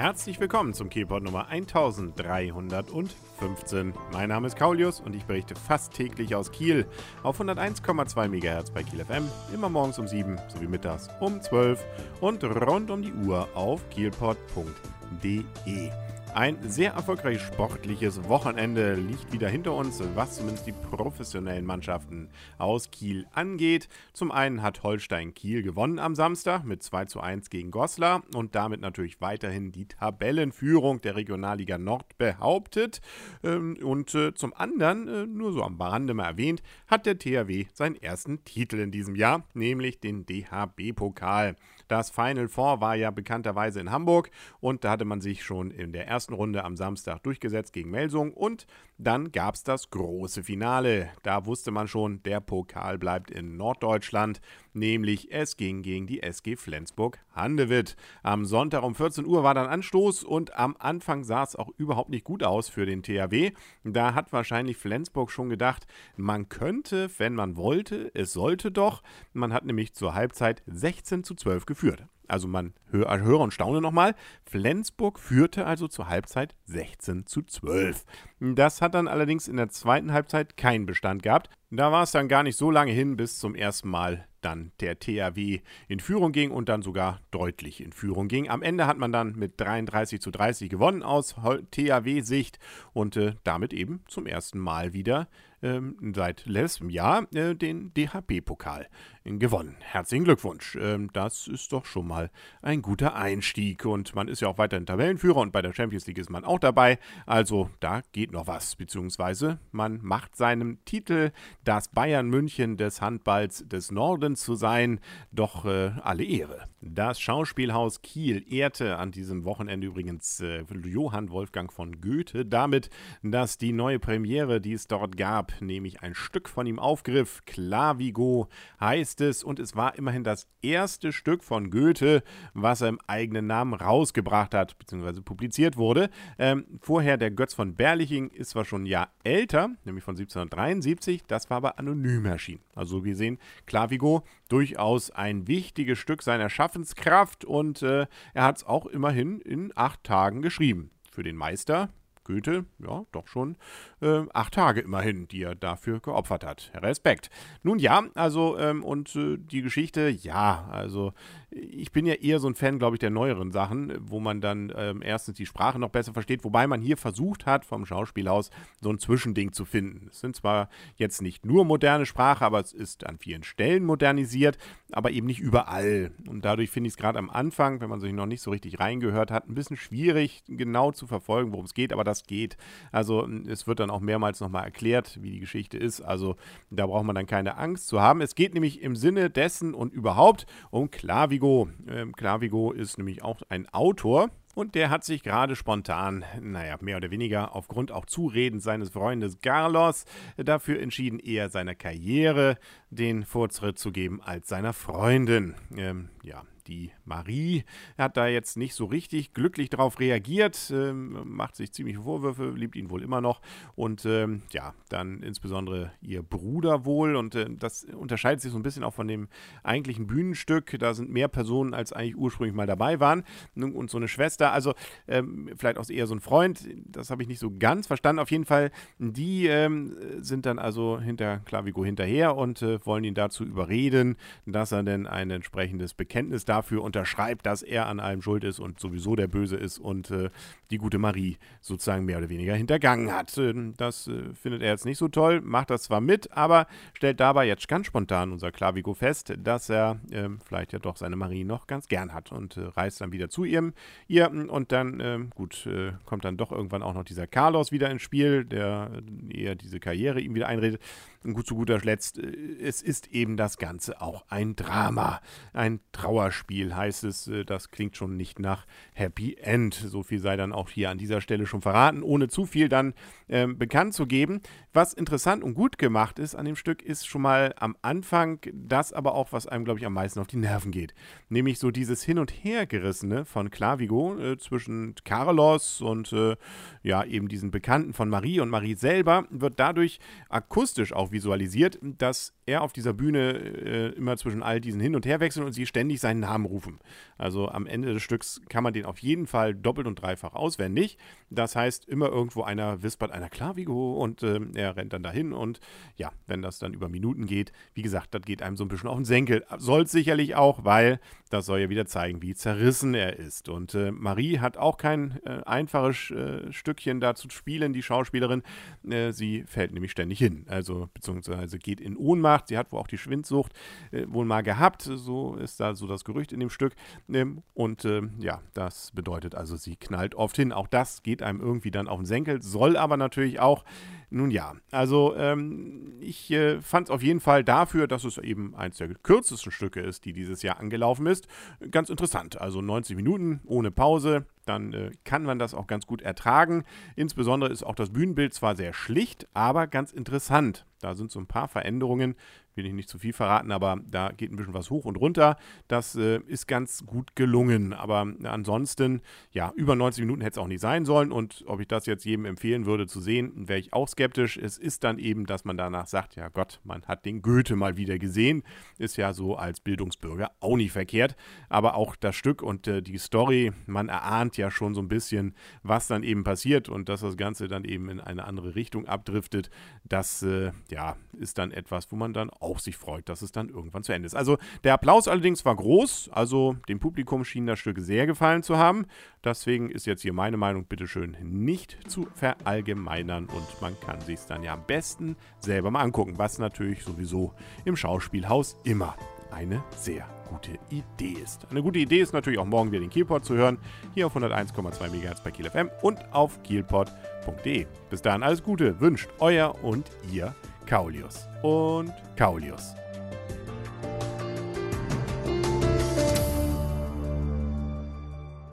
Herzlich willkommen zum Kielpot Nummer 1315. Mein Name ist Kaulius und ich berichte fast täglich aus Kiel auf 101,2 MHz bei Kiel FM, immer morgens um 7 sowie mittags um 12 und rund um die Uhr auf kielpot.de. Ein sehr erfolgreiches sportliches Wochenende liegt wieder hinter uns, was zumindest die professionellen Mannschaften aus Kiel angeht. Zum einen hat Holstein Kiel gewonnen am Samstag mit 2 zu 1 gegen Goslar und damit natürlich weiterhin die Tabellenführung der Regionalliga Nord behauptet. Ähm, und äh, zum anderen, äh, nur so am Rande mal erwähnt, hat der THW seinen ersten Titel in diesem Jahr, nämlich den DHB-Pokal. Das Final Four war ja bekannterweise in Hamburg und da hatte man sich schon in der ersten Runde am Samstag durchgesetzt gegen Melsung und dann gab es das große Finale. Da wusste man schon, der Pokal bleibt in Norddeutschland, nämlich es ging gegen die SG Flensburg-Handewitt. Am Sonntag um 14 Uhr war dann Anstoß und am Anfang sah es auch überhaupt nicht gut aus für den THW. Da hat wahrscheinlich Flensburg schon gedacht, man könnte, wenn man wollte, es sollte doch. Man hat nämlich zur Halbzeit 16 zu 12 geführt. Also man höre, höre und staune nochmal. Flensburg führte also zur Halbzeit 16 zu 12. Das hat dann allerdings in der zweiten Halbzeit keinen Bestand gehabt. Da war es dann gar nicht so lange hin, bis zum ersten Mal dann der THW in Führung ging und dann sogar deutlich in Führung ging. Am Ende hat man dann mit 33 zu 30 gewonnen aus THW-Sicht und äh, damit eben zum ersten Mal wieder ähm, seit letztem Jahr äh, den DHB-Pokal gewonnen. Herzlichen Glückwunsch. Ähm, das ist doch schon mal ein guter Einstieg und man ist ja auch weiterhin Tabellenführer und bei der Champions League ist man auch dabei. Also da geht noch was, beziehungsweise man macht seinem Titel, das Bayern München des Handballs des Nordens zu sein, doch äh, alle Ehre. Das Schauspielhaus Kiel ehrte an diesem Wochenende übrigens äh, Johann Wolfgang von Goethe damit, dass die neue Premiere, die es dort gab, nämlich ein Stück von ihm aufgriff. Clavigo heißt es und es war immerhin das erste Stück von Goethe, was er im eigenen Namen rausgebracht hat, beziehungsweise publiziert wurde. Ähm, vorher der Götz von Berliching ist zwar schon ein Jahr älter, nämlich von 1773, das war aber anonym erschienen. Also so gesehen, Clavigo durchaus ein wichtiges Stück seiner Schaffenskraft und äh, er hat es auch immerhin in acht Tagen geschrieben. Für den Meister Goethe, ja, doch schon äh, acht Tage immerhin, die er dafür geopfert hat. Respekt. Nun ja, also, ähm, und äh, die Geschichte, ja, also, ich bin ja eher so ein Fan, glaube ich, der neueren Sachen, wo man dann ähm, erstens die Sprache noch besser versteht, wobei man hier versucht hat, vom Schauspielhaus so ein Zwischending zu finden. Es sind zwar jetzt nicht nur moderne Sprache, aber es ist an vielen Stellen modernisiert, aber eben nicht überall. Und dadurch finde ich es gerade am Anfang, wenn man sich noch nicht so richtig reingehört hat, ein bisschen schwierig, genau zu verfolgen, worum es geht, aber das das geht. Also es wird dann auch mehrmals nochmal erklärt, wie die Geschichte ist. Also da braucht man dann keine Angst zu haben. Es geht nämlich im Sinne dessen und überhaupt um Clavigo. Ähm, Clavigo ist nämlich auch ein Autor. Und der hat sich gerade spontan, naja, mehr oder weniger aufgrund auch Zuredens seines Freundes Carlos dafür entschieden, eher seiner Karriere den Vortritt zu geben als seiner Freundin. Ähm, ja, die Marie. Hat da jetzt nicht so richtig glücklich darauf reagiert, ähm, macht sich ziemliche Vorwürfe, liebt ihn wohl immer noch. Und ähm, ja, dann insbesondere ihr Bruder wohl. Und äh, das unterscheidet sich so ein bisschen auch von dem eigentlichen Bühnenstück. Da sind mehr Personen, als eigentlich ursprünglich mal dabei waren. Und so eine Schwester, also ähm, vielleicht auch eher so ein Freund, das habe ich nicht so ganz verstanden. Auf jeden Fall, die ähm, sind dann also hinter Clavigo hinterher und äh, wollen ihn dazu überreden, dass er denn ein entsprechendes Bekenntnis da dafür unterschreibt, dass er an allem schuld ist und sowieso der Böse ist und äh, die gute Marie sozusagen mehr oder weniger hintergangen hat. Ähm, das äh, findet er jetzt nicht so toll, macht das zwar mit, aber stellt dabei jetzt ganz spontan unser Clavigo fest, dass er äh, vielleicht ja doch seine Marie noch ganz gern hat und äh, reist dann wieder zu ihrem, ihr und dann, ähm, gut, äh, kommt dann doch irgendwann auch noch dieser Carlos wieder ins Spiel, der äh, eher diese Karriere ihm wieder einredet. Und gut zu guter Letzt, es ist eben das Ganze auch ein Drama, ein Trauerspiel Spiel heißt es, äh, das klingt schon nicht nach Happy End. So viel sei dann auch hier an dieser Stelle schon verraten, ohne zu viel dann ähm, bekannt zu geben. Was interessant und gut gemacht ist an dem Stück, ist schon mal am Anfang das aber auch, was einem, glaube ich, am meisten auf die Nerven geht. Nämlich so dieses Hin- und Hergerissene von Clavigo äh, zwischen Carlos und äh, ja, eben diesen Bekannten von Marie und Marie selber wird dadurch akustisch auch visualisiert, dass er auf dieser Bühne äh, immer zwischen all diesen hin und her wechseln und sie ständig seinen Namen rufen. Also am Ende des Stücks kann man den auf jeden Fall doppelt und dreifach auswendig. Das heißt, immer irgendwo einer wispert einer klar, Vigo, und äh, er rennt dann dahin und ja, wenn das dann über Minuten geht, wie gesagt, das geht einem so ein bisschen auf den Senkel. Soll sicherlich auch, weil das soll ja wieder zeigen, wie zerrissen er ist. Und äh, Marie hat auch kein äh, einfaches äh, Stückchen da zu spielen, die Schauspielerin. Äh, sie fällt nämlich ständig hin, also beziehungsweise geht in Ohnmacht. Sie hat wohl auch die Schwindsucht äh, wohl mal gehabt, so ist da so das Gerücht in dem Stück. Ähm, und ähm, ja, das bedeutet also, sie knallt oft hin. Auch das geht einem irgendwie dann auf den Senkel, soll aber natürlich auch nun ja, also ähm, ich äh, fand es auf jeden Fall dafür, dass es eben eins der kürzesten Stücke ist, die dieses Jahr angelaufen ist, ganz interessant. Also 90 Minuten ohne Pause, dann äh, kann man das auch ganz gut ertragen. Insbesondere ist auch das Bühnenbild zwar sehr schlicht, aber ganz interessant. Da sind so ein paar Veränderungen, will ich nicht zu viel verraten, aber da geht ein bisschen was hoch und runter. Das äh, ist ganz gut gelungen. Aber ansonsten, ja, über 90 Minuten hätte es auch nicht sein sollen. Und ob ich das jetzt jedem empfehlen würde zu sehen, wäre ich auch skeptisch. Es ist dann eben, dass man danach sagt, ja Gott, man hat den Goethe mal wieder gesehen. Ist ja so als Bildungsbürger auch nicht verkehrt. Aber auch das Stück und äh, die Story, man erahnt ja schon so ein bisschen, was dann eben passiert und dass das Ganze dann eben in eine andere Richtung abdriftet. Das, äh, ja, ist dann etwas, wo man dann auch auch sich freut, dass es dann irgendwann zu Ende ist. Also der Applaus allerdings war groß, also dem Publikum schien das Stück sehr gefallen zu haben. Deswegen ist jetzt hier meine Meinung, bitteschön nicht zu verallgemeinern und man kann sich es dann ja am besten selber mal angucken, was natürlich sowieso im Schauspielhaus immer eine sehr gute Idee ist. Eine gute Idee ist natürlich auch morgen wieder den Kielpot zu hören, hier auf 101,2 MHz bei Kiel FM und auf kielpot.de. Bis dahin alles Gute, wünscht euer und ihr Kaulius und Kaulius.